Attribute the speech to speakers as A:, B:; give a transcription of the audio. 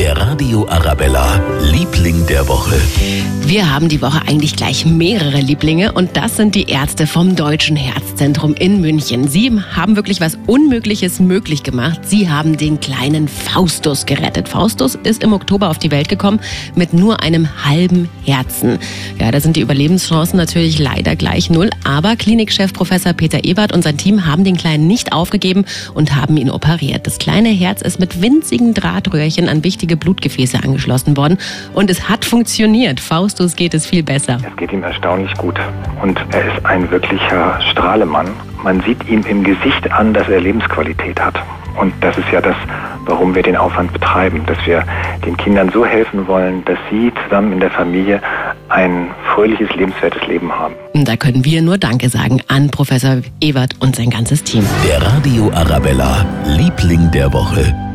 A: Der Radio Arabella, der Woche.
B: Wir haben die Woche eigentlich gleich mehrere Lieblinge und das sind die Ärzte vom Deutschen Herzzentrum in München. Sie haben wirklich was Unmögliches möglich gemacht. Sie haben den kleinen Faustus gerettet. Faustus ist im Oktober auf die Welt gekommen mit nur einem halben Herzen. Ja, da sind die Überlebenschancen natürlich leider gleich null, aber Klinikchef Professor Peter Ebert und sein Team haben den Kleinen nicht aufgegeben und haben ihn operiert. Das kleine Herz ist mit winzigen Drahtröhrchen an wichtige Blutgefäße angeschlossen worden und es hat funktioniert. Faustus geht es viel besser.
C: Es geht ihm erstaunlich gut und er ist ein wirklicher Strahlemann. Man sieht ihm im Gesicht an, dass er Lebensqualität hat. Und das ist ja das, warum wir den Aufwand betreiben, dass wir den Kindern so helfen wollen, dass sie zusammen in der Familie ein fröhliches, lebenswertes Leben haben.
B: Da können wir nur Danke sagen an Professor Ebert und sein ganzes Team.
A: Der Radio Arabella, Liebling der Woche.